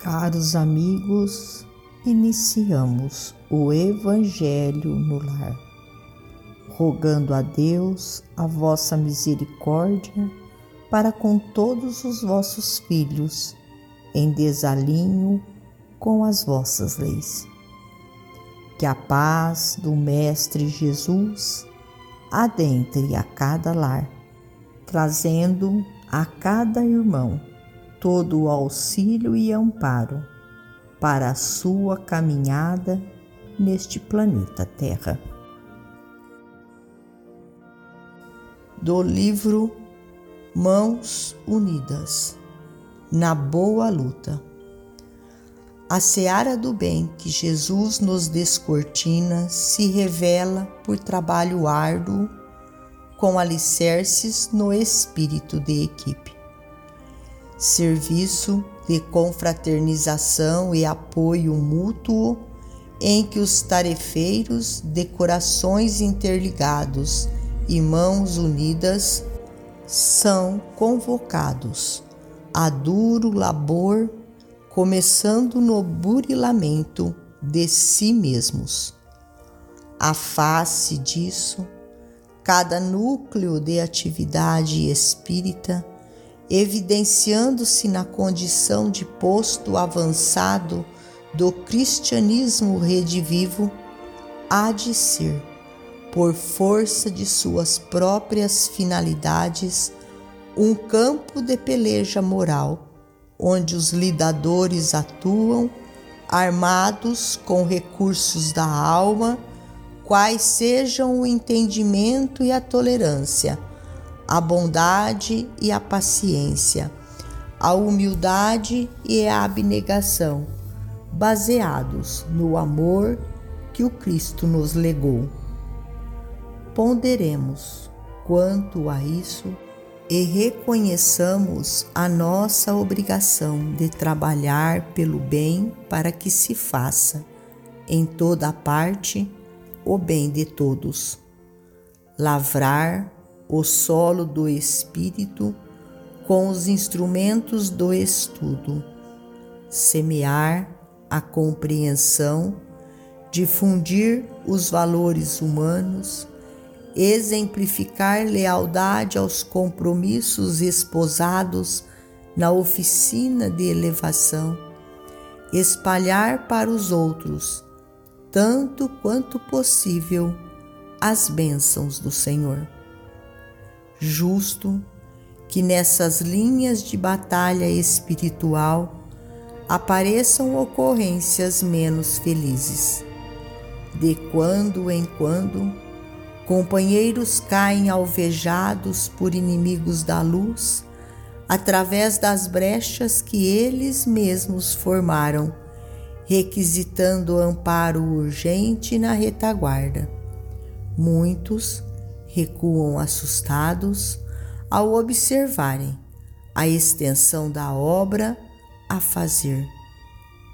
Caros amigos, iniciamos o Evangelho no lar, rogando a Deus a vossa misericórdia para com todos os vossos filhos, em desalinho com as vossas leis. Que a paz do Mestre Jesus adentre a cada lar, trazendo a cada irmão todo o auxílio e amparo para a sua caminhada neste planeta Terra. Do livro Mãos Unidas na Boa Luta. A seara do bem que Jesus nos descortina se revela por trabalho árduo com alicerces no espírito de equipe serviço de confraternização e apoio mútuo em que os tarefeiros de corações interligados e mãos unidas são convocados a duro labor, começando no burilamento de si mesmos. A face disso, cada núcleo de atividade espírita evidenciando-se na condição de posto avançado do cristianismo redivivo, há de ser, por força de suas próprias finalidades, um campo de peleja moral, onde os lidadores atuam armados com recursos da alma, quais sejam o entendimento e a tolerância a bondade e a paciência, a humildade e a abnegação, baseados no amor que o Cristo nos legou. Ponderemos quanto a isso e reconheçamos a nossa obrigação de trabalhar pelo bem para que se faça, em toda parte, o bem de todos. Lavrar o solo do espírito com os instrumentos do estudo, semear a compreensão, difundir os valores humanos, exemplificar lealdade aos compromissos esposados na oficina de elevação, espalhar para os outros, tanto quanto possível, as bênçãos do Senhor justo que nessas linhas de batalha espiritual apareçam ocorrências menos felizes. De quando em quando, companheiros caem alvejados por inimigos da luz através das brechas que eles mesmos formaram, requisitando amparo urgente na retaguarda. Muitos recuam assustados ao observarem a extensão da obra a fazer.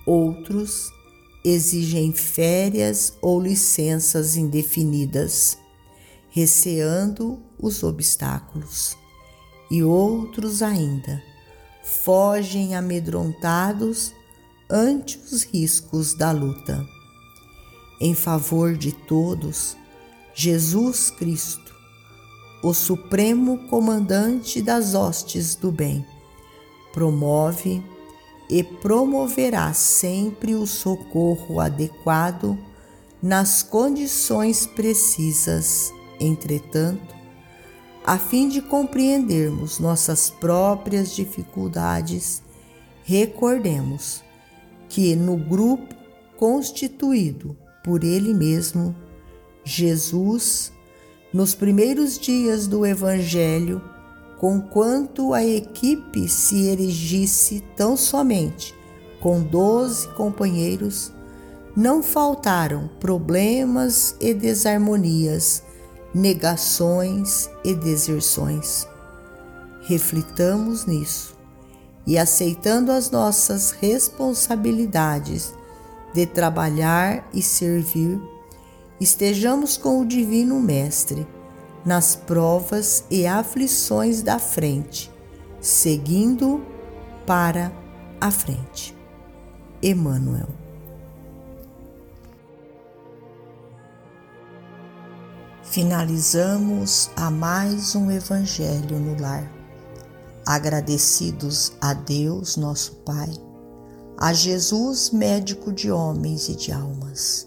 Outros exigem férias ou licenças indefinidas, receando os obstáculos. E outros ainda fogem amedrontados ante os riscos da luta. Em favor de todos, Jesus Cristo, o Supremo Comandante das Hostes do Bem, promove e promoverá sempre o socorro adequado nas condições precisas. Entretanto, a fim de compreendermos nossas próprias dificuldades, recordemos que no grupo constituído por Ele mesmo, Jesus, nos primeiros dias do Evangelho, conquanto a equipe se erigisse tão somente com doze companheiros, não faltaram problemas e desarmonias, negações e deserções. Reflitamos nisso e, aceitando as nossas responsabilidades de trabalhar e servir, estejamos com o Divino Mestre nas provas e aflições da frente, seguindo para a frente. Emmanuel. Finalizamos a mais um Evangelho no Lar. Agradecidos a Deus, nosso Pai, a Jesus, médico de homens e de almas,